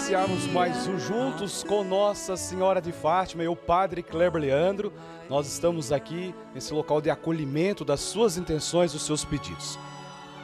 iniciarmos mais um Juntos com Nossa Senhora de Fátima e o Padre Kleber Leandro. Nós estamos aqui nesse local de acolhimento das suas intenções, dos seus pedidos.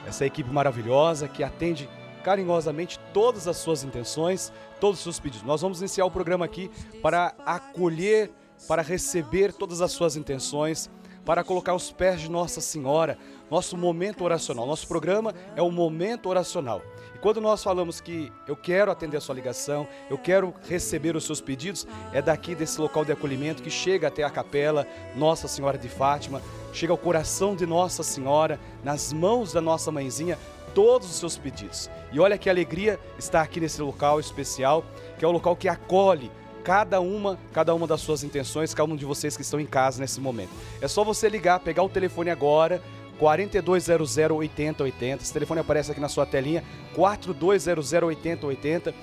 Essa equipe maravilhosa que atende carinhosamente todas as suas intenções, todos os seus pedidos. Nós vamos iniciar o programa aqui para acolher, para receber todas as suas intenções, para colocar os pés de Nossa Senhora, nosso momento oracional. Nosso programa é o momento oracional. E quando nós falamos que eu quero atender a sua ligação, eu quero receber os seus pedidos, é daqui desse local de acolhimento que chega até a capela Nossa Senhora de Fátima, chega ao coração de Nossa Senhora, nas mãos da nossa mãezinha, todos os seus pedidos. E olha que alegria estar aqui nesse local especial, que é o local que acolhe cada uma, cada uma das suas intenções, cada um de vocês que estão em casa nesse momento. É só você ligar, pegar o telefone agora, 4200 8080. Esse telefone aparece aqui na sua telinha, 4200 8080.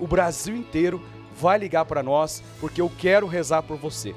O Brasil inteiro vai ligar para nós, porque eu quero rezar por você.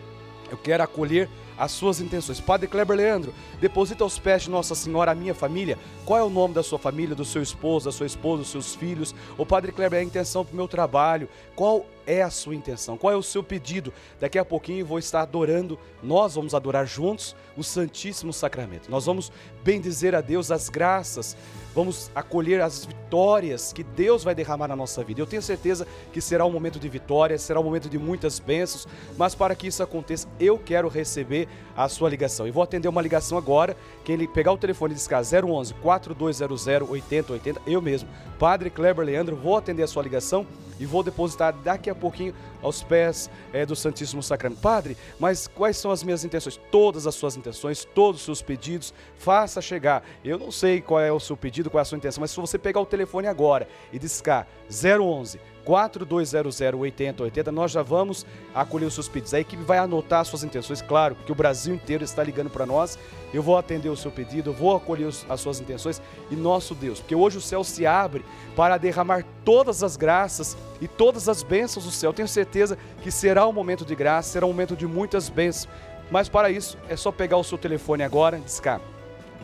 Eu quero acolher as suas intenções. Padre Kleber Leandro, deposita aos pés de Nossa Senhora a minha família. Qual é o nome da sua família, do seu esposo, da sua esposa, dos seus filhos? O Padre Kleber, é a intenção para o meu trabalho. Qual é a sua intenção? Qual é o seu pedido? Daqui a pouquinho vou estar adorando, nós vamos adorar juntos o Santíssimo Sacramento. Nós vamos bendizer a Deus as graças vamos acolher as vitórias que Deus vai derramar na nossa vida. Eu tenho certeza que será um momento de vitória, será um momento de muitas bênçãos, mas para que isso aconteça, eu quero receber a sua ligação. E vou atender uma ligação agora. Quem pegar o telefone e discar 011 4200 8080, eu mesmo, Padre Kleber Leandro, vou atender a sua ligação e vou depositar daqui a pouquinho aos pés é, do Santíssimo Sacramento. Padre, mas quais são as minhas intenções? Todas as suas intenções, todos os seus pedidos, faça chegar. Eu não sei qual é o seu pedido, qual é a sua intenção, mas se você pegar o telefone agora e discar 011 4200 8080, nós já vamos acolher os seus pedidos. A equipe vai anotar suas intenções, claro, porque o Brasil inteiro está ligando para nós. Eu vou atender o seu pedido, eu vou acolher as suas intenções e nosso Deus, porque hoje o céu se abre para derramar todas as graças e todas as bênçãos do céu. tenho certeza que será um momento de graça, será um momento de muitas bênçãos. Mas para isso é só pegar o seu telefone agora, discar.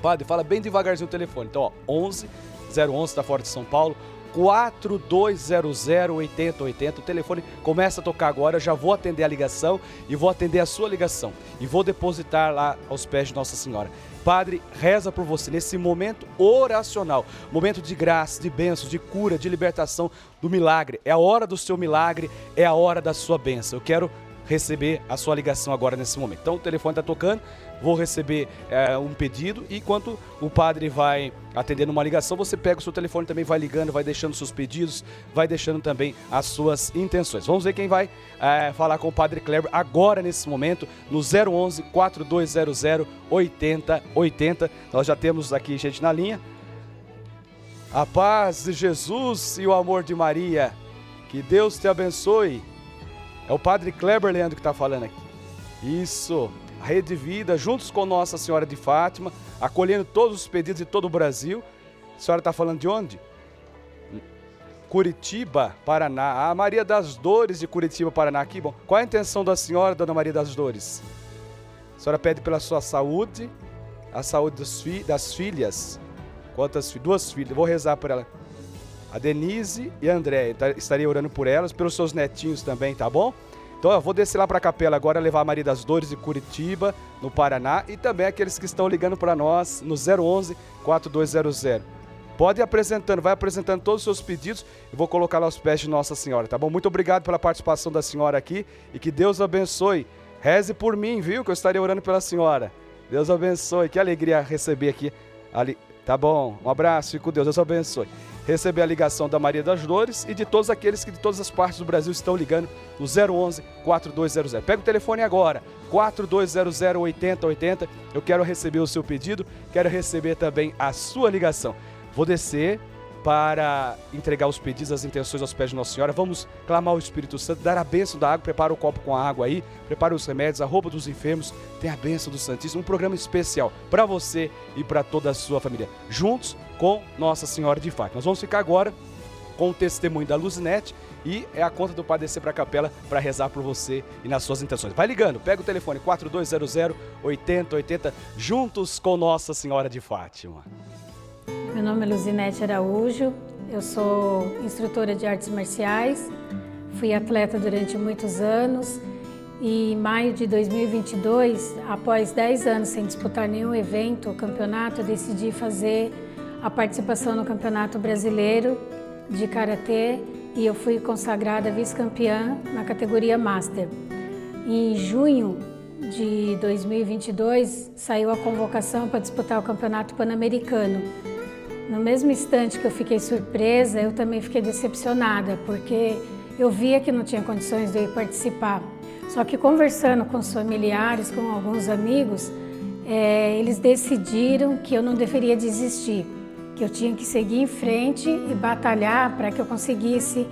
Padre, fala bem devagarzinho o telefone. Então, ó, 11 011 está fora de São Paulo, 4200 8080. O telefone começa a tocar agora. Eu já vou atender a ligação e vou atender a sua ligação e vou depositar lá aos pés de Nossa Senhora. Padre, reza por você nesse momento oracional, momento de graça, de bênçãos, de cura, de libertação, do milagre. É a hora do seu milagre, é a hora da sua bênção. Eu quero receber a sua ligação agora nesse momento. Então o telefone está tocando, vou receber é, um pedido e enquanto o padre vai atendendo uma ligação, você pega o seu telefone também, vai ligando, vai deixando seus pedidos, vai deixando também as suas intenções. Vamos ver quem vai é, falar com o padre Kleber agora nesse momento no 011 4200 8080. Nós já temos aqui gente na linha. A paz de Jesus e o amor de Maria. Que Deus te abençoe. É o Padre Kleber Leandro que está falando aqui. Isso, Rede Vida, juntos com Nossa Senhora de Fátima, acolhendo todos os pedidos de todo o Brasil. A senhora está falando de onde? Curitiba, Paraná. A Maria das Dores de Curitiba, Paraná. Aqui, bom. Qual a intenção da senhora, Dona Maria das Dores? A senhora pede pela sua saúde, a saúde das, fi das filhas. Quantas? Duas filhas. Vou rezar por ela a Denise e a André. Tá, estarei orando por elas, pelos seus netinhos também, tá bom? Então eu vou descer lá para a capela agora, levar a Maria das Dores de Curitiba, no Paraná, e também aqueles que estão ligando para nós no 011 4200. Pode ir apresentando, vai apresentando todos os seus pedidos e vou colocar lá aos pés de Nossa Senhora, tá bom? Muito obrigado pela participação da senhora aqui e que Deus abençoe. Reze por mim, viu? Que eu estarei orando pela senhora. Deus abençoe. Que alegria receber aqui. Ali. Tá bom? Um abraço, fique com Deus. Deus abençoe receber a ligação da Maria das Dores e de todos aqueles que de todas as partes do Brasil estão ligando no 011 4200. Pega o telefone agora, 4200 8080. Eu quero receber o seu pedido, quero receber também a sua ligação. Vou descer para entregar os pedidos, as intenções aos pés de Nossa Senhora. Vamos clamar o Espírito Santo, dar a bênção da água, prepara o copo com a água aí, prepara os remédios, a roupa dos enfermos, tem a bênção do Santíssimo, um programa especial para você e para toda a sua família. Juntos com Nossa Senhora de Fátima. Nós vamos ficar agora com o testemunho da Luzinete e é a conta do Padre descer para a capela para rezar por você e nas suas intenções. Vai ligando, pega o telefone 4200 8080, juntos com Nossa Senhora de Fátima. Meu nome é Luzinete Araújo, Eu sou instrutora de artes marciais, fui atleta durante muitos anos e em maio de 2022, após 10 anos sem disputar nenhum evento ou campeonato, decidi fazer a participação no Campeonato Brasileiro de Karatê e eu fui consagrada vice-campeã na categoria Master. Em junho de 2022, saiu a convocação para disputar o Campeonato Pan-Americano. No mesmo instante que eu fiquei surpresa, eu também fiquei decepcionada, porque eu via que não tinha condições de eu ir participar. Só que conversando com os familiares, com alguns amigos, é, eles decidiram que eu não deveria desistir que eu tinha que seguir em frente e batalhar para que eu conseguisse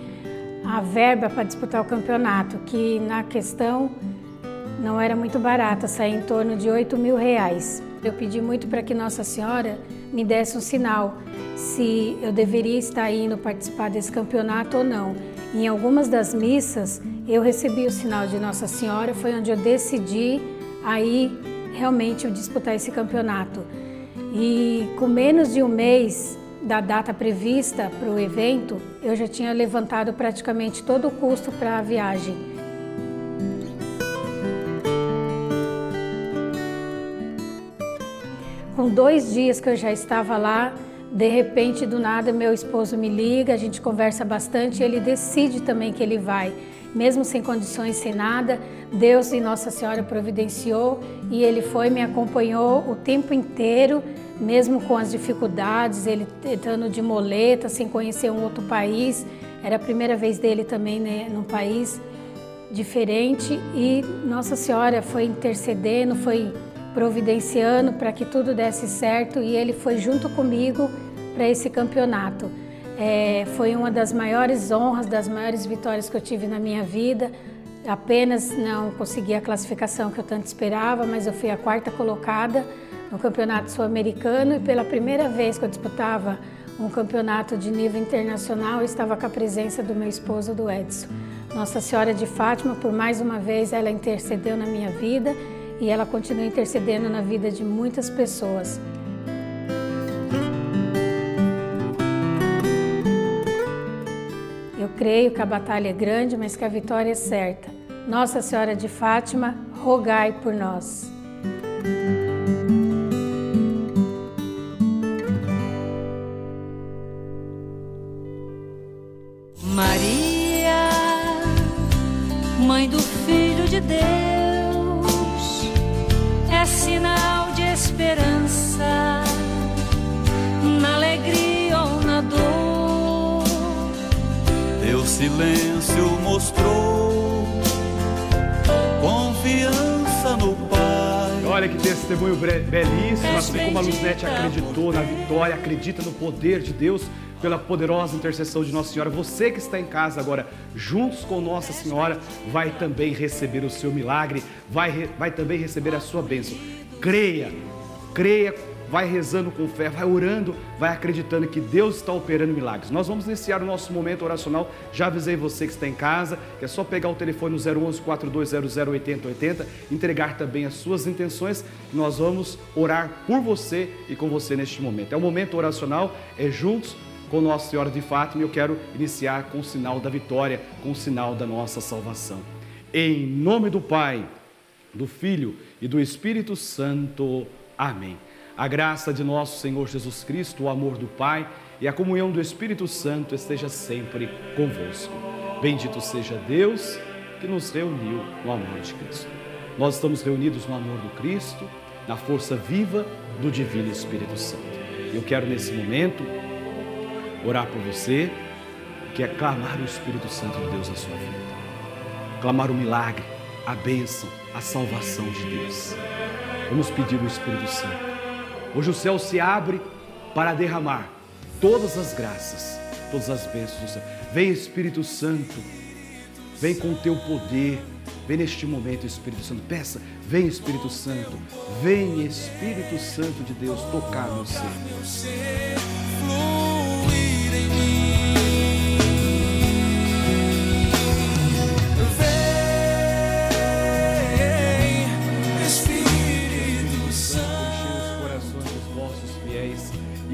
a verba para disputar o campeonato, que na questão não era muito barata, saía em torno de 8 mil reais. Eu pedi muito para que Nossa Senhora me desse um sinal se eu deveria estar indo participar desse campeonato ou não. Em algumas das missas eu recebi o sinal de Nossa Senhora, foi onde eu decidi aí realmente disputar esse campeonato. E com menos de um mês da data prevista para o evento, eu já tinha levantado praticamente todo o custo para a viagem. Com dois dias que eu já estava lá, de repente, do nada, meu esposo me liga, a gente conversa bastante e ele decide também que ele vai. Mesmo sem condições, sem nada, Deus e Nossa Senhora providenciou e ele foi, me acompanhou o tempo inteiro mesmo com as dificuldades, ele estando de moleta, sem conhecer um outro país, era a primeira vez dele também né, num país diferente e Nossa Senhora foi intercedendo, foi providenciando para que tudo desse certo e ele foi junto comigo para esse campeonato. É, foi uma das maiores honras, das maiores vitórias que eu tive na minha vida. Apenas não consegui a classificação que eu tanto esperava, mas eu fui a quarta colocada no Campeonato Sul-Americano e pela primeira vez que eu disputava um campeonato de nível internacional, eu estava com a presença do meu esposo, do Edson. Nossa Senhora de Fátima, por mais uma vez, ela intercedeu na minha vida e ela continua intercedendo na vida de muitas pessoas. Creio que a batalha é grande, mas que a vitória é certa. Nossa Senhora de Fátima, rogai por nós. Olha que testemunho belíssimo, assim como a Luznete acreditou na vitória, acredita no poder de Deus pela poderosa intercessão de Nossa Senhora. Você que está em casa agora, juntos com Nossa Senhora, vai também receber o seu milagre, vai, vai também receber a sua bênção. Creia, creia vai rezando com fé, vai orando, vai acreditando que Deus está operando milagres. Nós vamos iniciar o nosso momento oracional. Já avisei você que está em casa, que é só pegar o telefone no 011 4200 8080, entregar também as suas intenções. Nós vamos orar por você e com você neste momento. É o momento oracional, é juntos com Nossa Senhora de Fátima eu quero iniciar com o sinal da vitória, com o sinal da nossa salvação. Em nome do Pai, do Filho e do Espírito Santo. Amém. A graça de nosso Senhor Jesus Cristo, o amor do Pai e a comunhão do Espírito Santo esteja sempre convosco. Bendito seja Deus que nos reuniu no amor de Cristo. Nós estamos reunidos no amor do Cristo, na força viva do Divino Espírito Santo. Eu quero nesse momento orar por você, que é clamar o Espírito Santo de Deus na sua vida. Clamar o milagre, a bênção, a salvação de Deus. Vamos pedir o Espírito Santo Hoje o céu se abre para derramar todas as graças, todas as bênçãos do céu. Vem Espírito Santo, vem com o teu poder, vem neste momento Espírito Santo. Peça, vem Espírito Santo, vem Espírito Santo de Deus tocar no ser.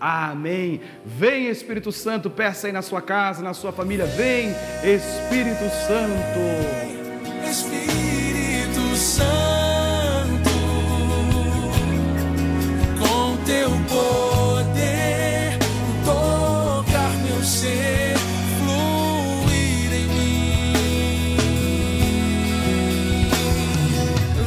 Amém. Vem Espírito Santo, peça aí na sua casa, na sua família. Vem Espírito Santo. Espírito Santo, com teu poder, tocar meu ser, fluir em mim.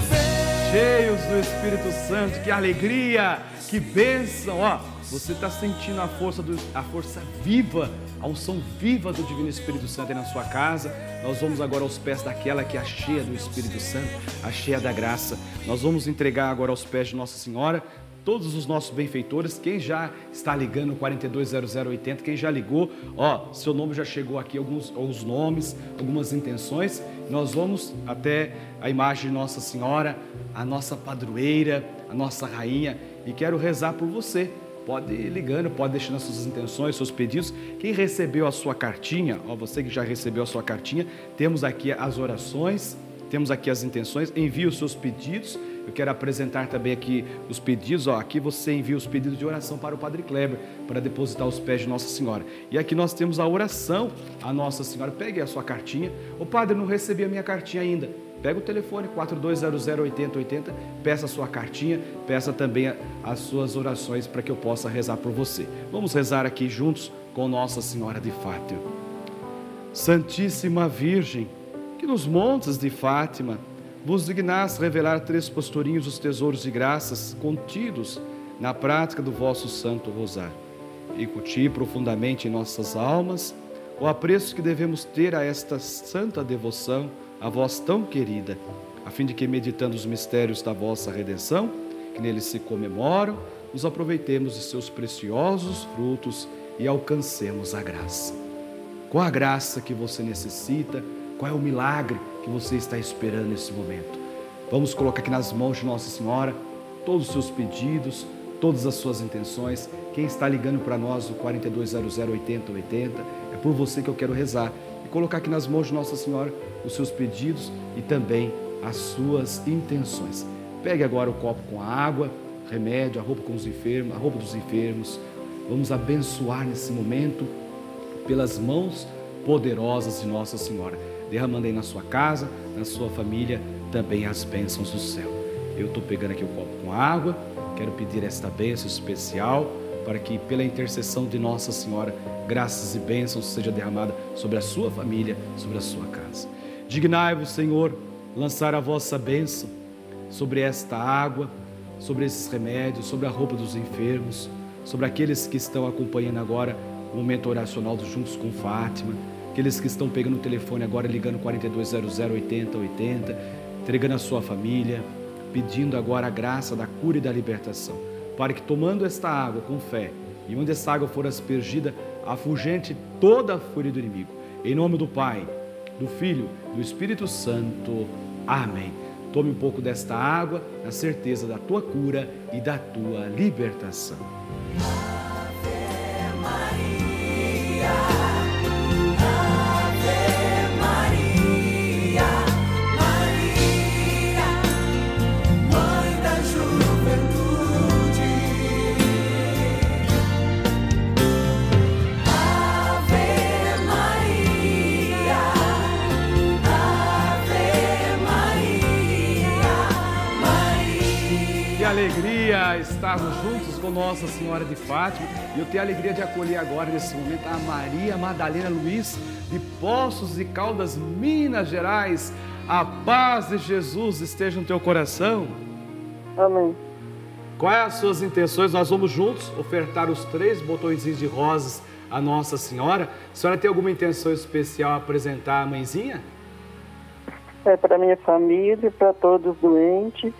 Vem. Cheios do Espírito Santo, que alegria, que bênção. Ó, você está sentindo a força, do, a força viva, a unção viva do Divino Espírito Santo aí na sua casa. Nós vamos agora aos pés daquela que é a cheia do Espírito Santo, a cheia da graça. Nós vamos entregar agora aos pés de Nossa Senhora todos os nossos benfeitores, quem já está ligando 420080, quem já ligou, ó, seu nome já chegou aqui, alguns, alguns nomes, algumas intenções. Nós vamos até a imagem de Nossa Senhora, a nossa padroeira, a nossa rainha, e quero rezar por você. Pode ir ligando, pode deixando as suas intenções, seus pedidos. Quem recebeu a sua cartinha, ó, você que já recebeu a sua cartinha, temos aqui as orações, temos aqui as intenções, envie os seus pedidos. Eu quero apresentar também aqui os pedidos. Ó, aqui você envia os pedidos de oração para o Padre Kleber, para depositar os pés de Nossa Senhora. E aqui nós temos a oração a Nossa Senhora. Pegue a sua cartinha. O Padre, não recebi a minha cartinha ainda. Pega o telefone 42008080, peça a sua cartinha, peça também as suas orações para que eu possa rezar por você. Vamos rezar aqui juntos com Nossa Senhora de Fátima. Santíssima Virgem, que nos montes de Fátima vos dignais revelar três pastorinhos os tesouros de graças contidos na prática do vosso Santo Rosário. Incutir profundamente em nossas almas o apreço que devemos ter a esta santa devoção, a vós tão querida, a fim de que, meditando os mistérios da vossa redenção, que neles se comemoram, nos aproveitemos de seus preciosos frutos e alcancemos a graça. Qual a graça que você necessita? Qual é o milagre que você está esperando nesse momento? Vamos colocar aqui nas mãos de Nossa Senhora todos os seus pedidos, todas as suas intenções. Quem está ligando para nós, o 4200 8080, é por você que eu quero rezar colocar aqui nas mãos de Nossa Senhora os seus pedidos e também as suas intenções. Pegue agora o copo com a água, remédio, a roupa com os enfermos, a roupa dos enfermos. Vamos abençoar nesse momento pelas mãos poderosas de Nossa Senhora, derramando aí na sua casa, na sua família, também as bênçãos do céu. Eu estou pegando aqui o copo com água, quero pedir esta bênção especial para que, pela intercessão de Nossa Senhora, graças e bênçãos seja derramada sobre a sua família, sobre a sua casa. Dignai-vos, Senhor, lançar a vossa bênção sobre esta água, sobre esses remédios, sobre a roupa dos enfermos, sobre aqueles que estão acompanhando agora o momento oracional dos Juntos com Fátima, aqueles que estão pegando o telefone agora, ligando 4200 8080, entregando a sua família, pedindo agora a graça da cura e da libertação, para que tomando esta água com fé, e onde essa água for aspergida, afugente toda a fúria do inimigo. Em nome do Pai, do Filho, do Espírito Santo. Amém. Tome um pouco desta água, na certeza da tua cura e da tua libertação. Juntos com Nossa Senhora de Fátima. E eu tenho a alegria de acolher agora, nesse momento, a Maria Madalena Luiz, de Poços de Caldas, Minas Gerais. A paz de Jesus esteja no teu coração. Amém. Quais as suas intenções? Nós vamos juntos ofertar os três botõezinhos de rosas a Nossa Senhora. A senhora tem alguma intenção especial a apresentar à mãezinha? É para minha família, para todos os doentes,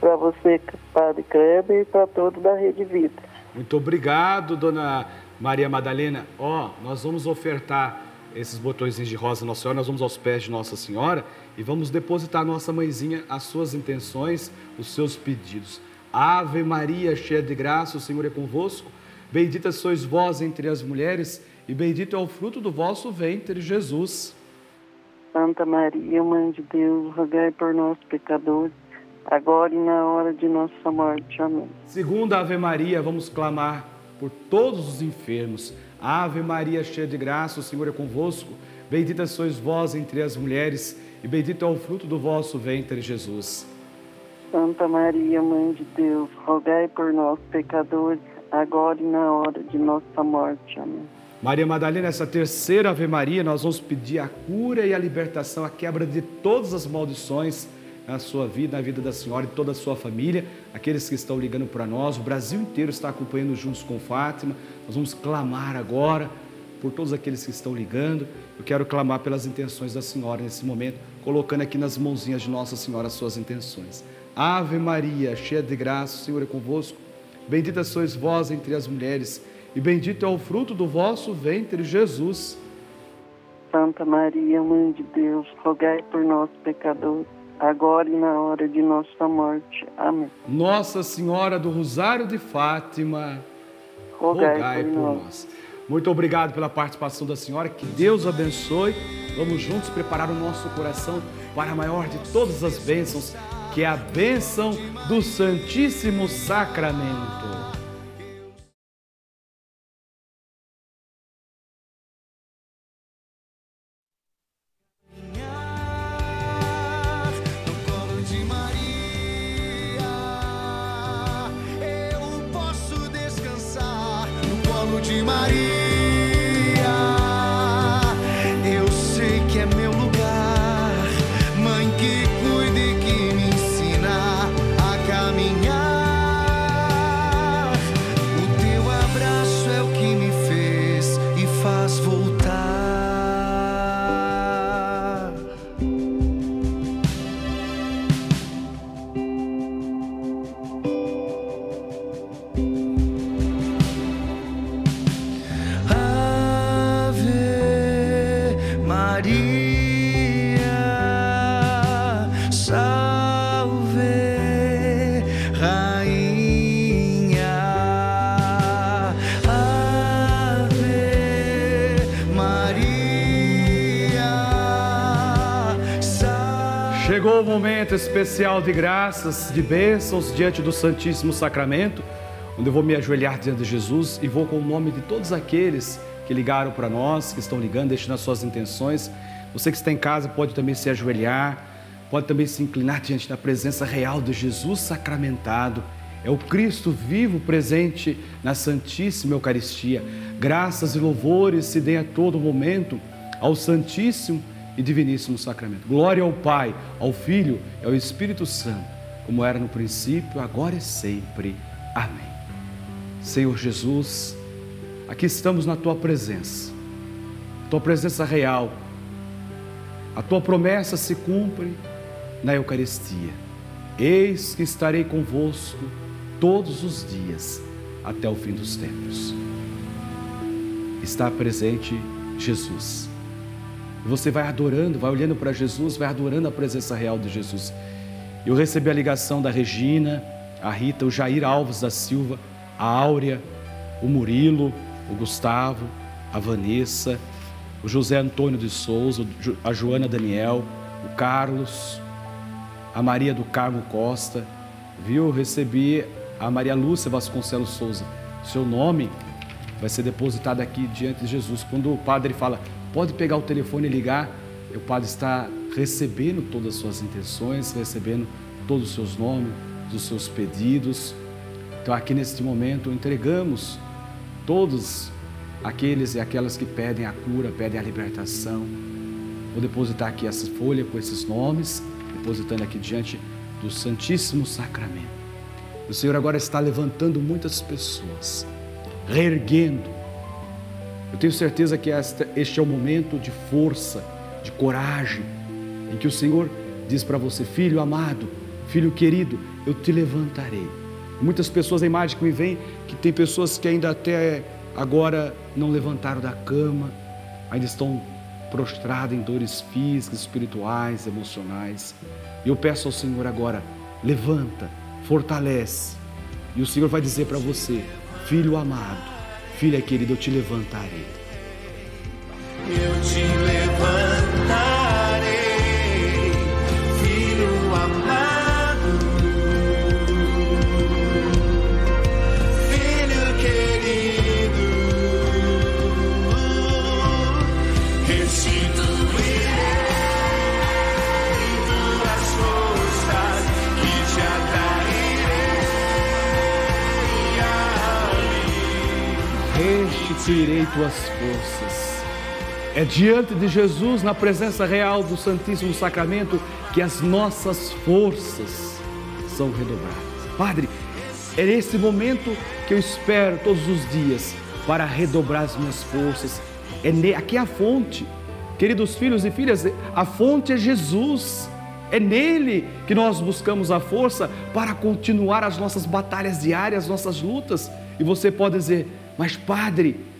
para você, Padre Kleber, e para todos da Rede Vida. Muito obrigado, dona Maria Madalena. Ó, nós vamos ofertar esses botõezinhos de rosa Nossa Senhora, nós vamos aos pés de Nossa Senhora e vamos depositar nossa mãezinha as suas intenções, os seus pedidos. Ave Maria, cheia de graça, o Senhor é convosco. Bendita sois vós entre as mulheres e bendito é o fruto do vosso ventre, Jesus. Santa Maria, Mãe de Deus, rogai por nós, pecadores, agora e na hora de nossa morte. Amém. Segunda Ave Maria, vamos clamar por todos os enfermos. Ave Maria, cheia de graça, o Senhor é convosco. Bendita sois vós entre as mulheres e bendito é o fruto do vosso ventre, Jesus. Santa Maria, Mãe de Deus, rogai por nós, pecadores, agora e na hora de nossa morte. Amém. Maria Madalena, essa terceira Ave Maria, nós vamos pedir a cura e a libertação, a quebra de todas as maldições na sua vida, na vida da senhora e toda a sua família, aqueles que estão ligando para nós, o Brasil inteiro está acompanhando juntos com Fátima. Nós vamos clamar agora por todos aqueles que estão ligando. Eu quero clamar pelas intenções da senhora nesse momento, colocando aqui nas mãozinhas de Nossa Senhora as suas intenções. Ave Maria, cheia de graça, o Senhor é convosco. Bendita sois vós entre as mulheres, e bendito é o fruto do vosso ventre, Jesus. Santa Maria, Mãe de Deus, rogai por nós, pecadores, agora e na hora de nossa morte. Amém. Nossa Senhora do Rosário de Fátima, Rogai, rogai por nós. Muito obrigado pela participação da senhora, que Deus abençoe. Vamos juntos preparar o nosso coração para a maior de todas as bênçãos, que é a bênção do Santíssimo Sacramento. Especial de graças, de bênçãos diante do Santíssimo Sacramento, onde eu vou me ajoelhar diante de Jesus e vou com o nome de todos aqueles que ligaram para nós, que estão ligando, deixando as suas intenções. Você que está em casa pode também se ajoelhar, pode também se inclinar diante da presença real de Jesus sacramentado. É o Cristo vivo presente na Santíssima Eucaristia. Graças e louvores se deem a todo momento ao Santíssimo e Diviníssimo Sacramento. Glória ao Pai, ao Filho e ao Espírito Santo, como era no princípio, agora e sempre. Amém. Senhor Jesus, aqui estamos na tua presença, tua presença real. A tua promessa se cumpre na Eucaristia. Eis que estarei convosco todos os dias até o fim dos tempos. Está presente Jesus. Você vai adorando, vai olhando para Jesus, vai adorando a presença real de Jesus. Eu recebi a ligação da Regina, a Rita, o Jair Alves da Silva, a Áurea, o Murilo, o Gustavo, a Vanessa, o José Antônio de Souza, a Joana Daniel, o Carlos, a Maria do Carmo Costa, viu? Eu recebi a Maria Lúcia Vasconcelos Souza. Seu nome vai ser depositado aqui diante de Jesus. Quando o padre fala, pode pegar o telefone e ligar, o padre está recebendo todas as suas intenções, recebendo todos os seus nomes, os seus pedidos. Então, aqui neste momento, entregamos todos aqueles e aquelas que pedem a cura, pedem a libertação. Vou depositar aqui essa folha com esses nomes, depositando aqui diante do Santíssimo Sacramento. O Senhor agora está levantando muitas pessoas, reerguendo. Eu tenho certeza que esta, este é o momento de força, de coragem, em que o Senhor diz para você, filho amado, filho querido, eu te levantarei. Muitas pessoas, a imagem que me vem, que tem pessoas que ainda até agora não levantaram da cama, ainda estão prostrado em dores físicas, espirituais, emocionais. E eu peço ao Senhor agora, levanta, fortalece. E o Senhor vai dizer para você, filho amado, filha querida, eu te levantarei. Eu te levantarei, restituirei tuas forças. É diante de Jesus, na presença real do Santíssimo Sacramento, que as nossas forças são redobradas. Padre, é esse momento que eu espero todos os dias para redobrar as minhas forças. É. Aqui é a fonte. Queridos filhos e filhas, a fonte é Jesus. É nele que nós buscamos a força para continuar as nossas batalhas diárias, as nossas lutas. E você pode dizer, mas Padre,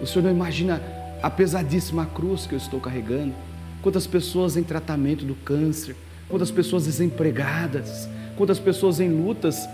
o senhor não imagina a pesadíssima cruz que eu estou carregando? Quantas pessoas em tratamento do câncer, quantas pessoas desempregadas, quantas pessoas em lutas,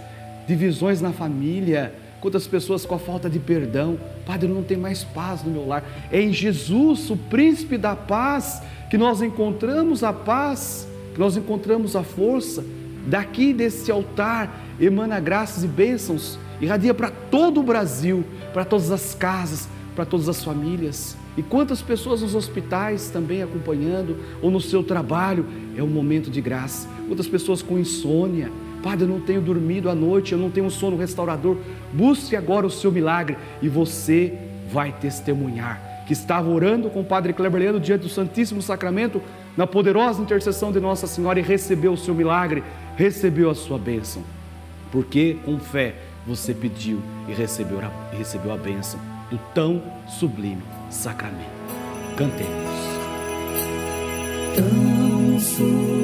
divisões na família, quantas pessoas com a falta de perdão. Padre, não tem mais paz no meu lar. É em Jesus, o príncipe da paz, que nós encontramos a paz, que nós encontramos a força. Daqui desse altar emana graças e bênçãos, irradia para todo o Brasil, para todas as casas, para todas as famílias. E quantas pessoas nos hospitais também acompanhando, ou no seu trabalho, é um momento de graça. Quantas pessoas com insônia, Padre, eu não tenho dormido à noite, eu não tenho sono restaurador. Busque agora o seu milagre e você vai testemunhar que estava orando com o Padre Kleber Leandro diante do Santíssimo Sacramento, na poderosa intercessão de Nossa Senhora e recebeu o seu milagre, recebeu a sua bênção. Porque com fé você pediu e recebeu recebeu a bênção do tão sublime sacramento. Cantemos. Tão sublime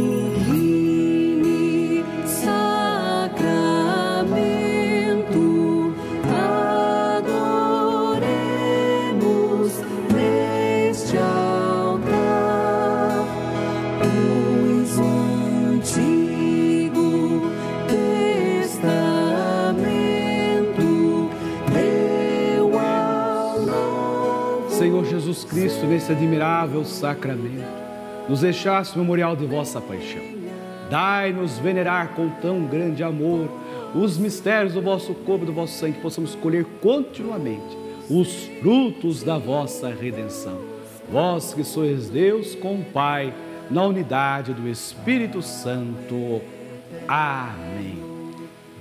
Cristo, nesse admirável sacramento, nos deixaste memorial de vossa paixão. Dai-nos venerar com tão grande amor os mistérios do vosso corpo e do vosso sangue, que possamos colher continuamente os frutos da vossa redenção. Vós que sois Deus com o Pai, na unidade do Espírito Santo. Amém.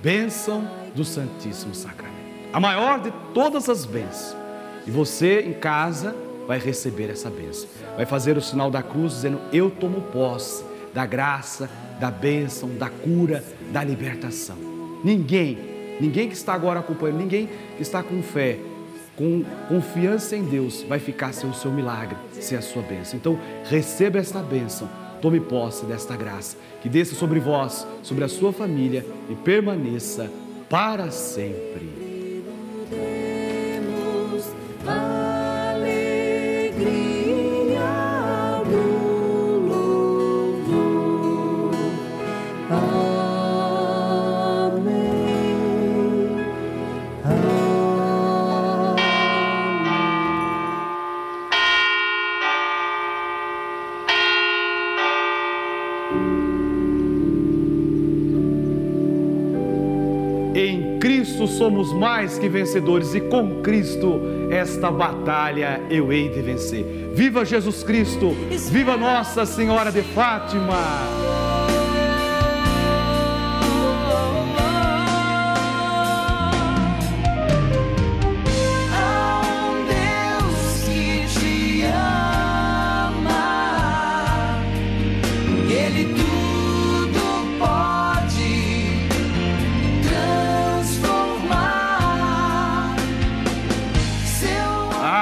Bênção do Santíssimo Sacramento. A maior de todas as bênçãos. E você em casa vai receber essa bênção. Vai fazer o sinal da cruz dizendo: Eu tomo posse da graça, da bênção, da cura, da libertação. Ninguém, ninguém que está agora acompanhando, ninguém que está com fé, com confiança em Deus, vai ficar sem o seu milagre, sem a sua bênção. Então, receba esta bênção, tome posse desta graça, que desça sobre vós, sobre a sua família e permaneça para sempre. Somos mais que vencedores e com Cristo esta batalha eu hei de vencer. Viva Jesus Cristo! Viva Nossa Senhora de Fátima!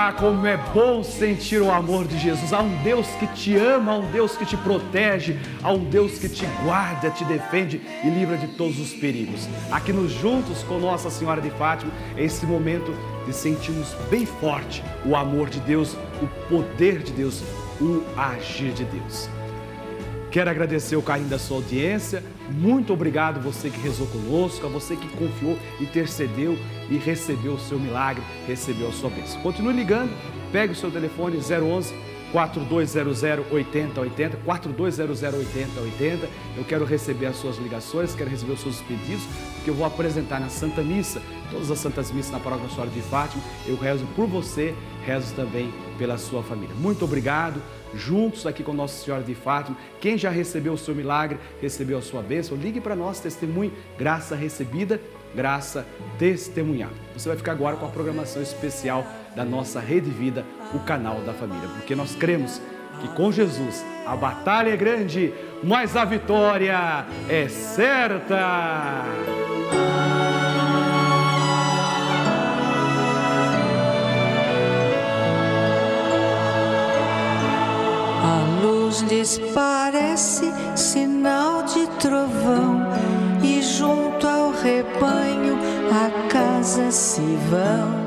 Ah, como é bom sentir o amor de Jesus. Há um Deus que te ama, há um Deus que te protege, há um Deus que te guarda, te defende e livra de todos os perigos. Aqui nos Juntos com Nossa Senhora de Fátima, é esse momento de sentirmos bem forte o amor de Deus, o poder de Deus o agir de Deus. Quero agradecer o carinho da sua audiência. Muito obrigado você que rezou conosco, a você que confiou, intercedeu e recebeu o seu milagre, recebeu a sua bênção. Continue ligando, pegue o seu telefone 011 4200 8080, 4200 8080. Eu quero receber as suas ligações, quero receber os seus pedidos, porque eu vou apresentar na Santa Missa, todas as Santas Missas na Paróquia Senhora de Fátima. Eu rezo por você, rezo também pela sua família. Muito obrigado. Juntos aqui com Nossa Senhora de Fátima. Quem já recebeu o seu milagre, recebeu a sua bênção, ligue para nós, testemunhe, graça recebida, graça testemunhada. Você vai ficar agora com a programação especial da nossa Rede Vida, o canal da família, porque nós cremos que com Jesus a batalha é grande, mas a vitória é certa. Luz lhes parece sinal de trovão, e junto ao rebanho a casa se vão.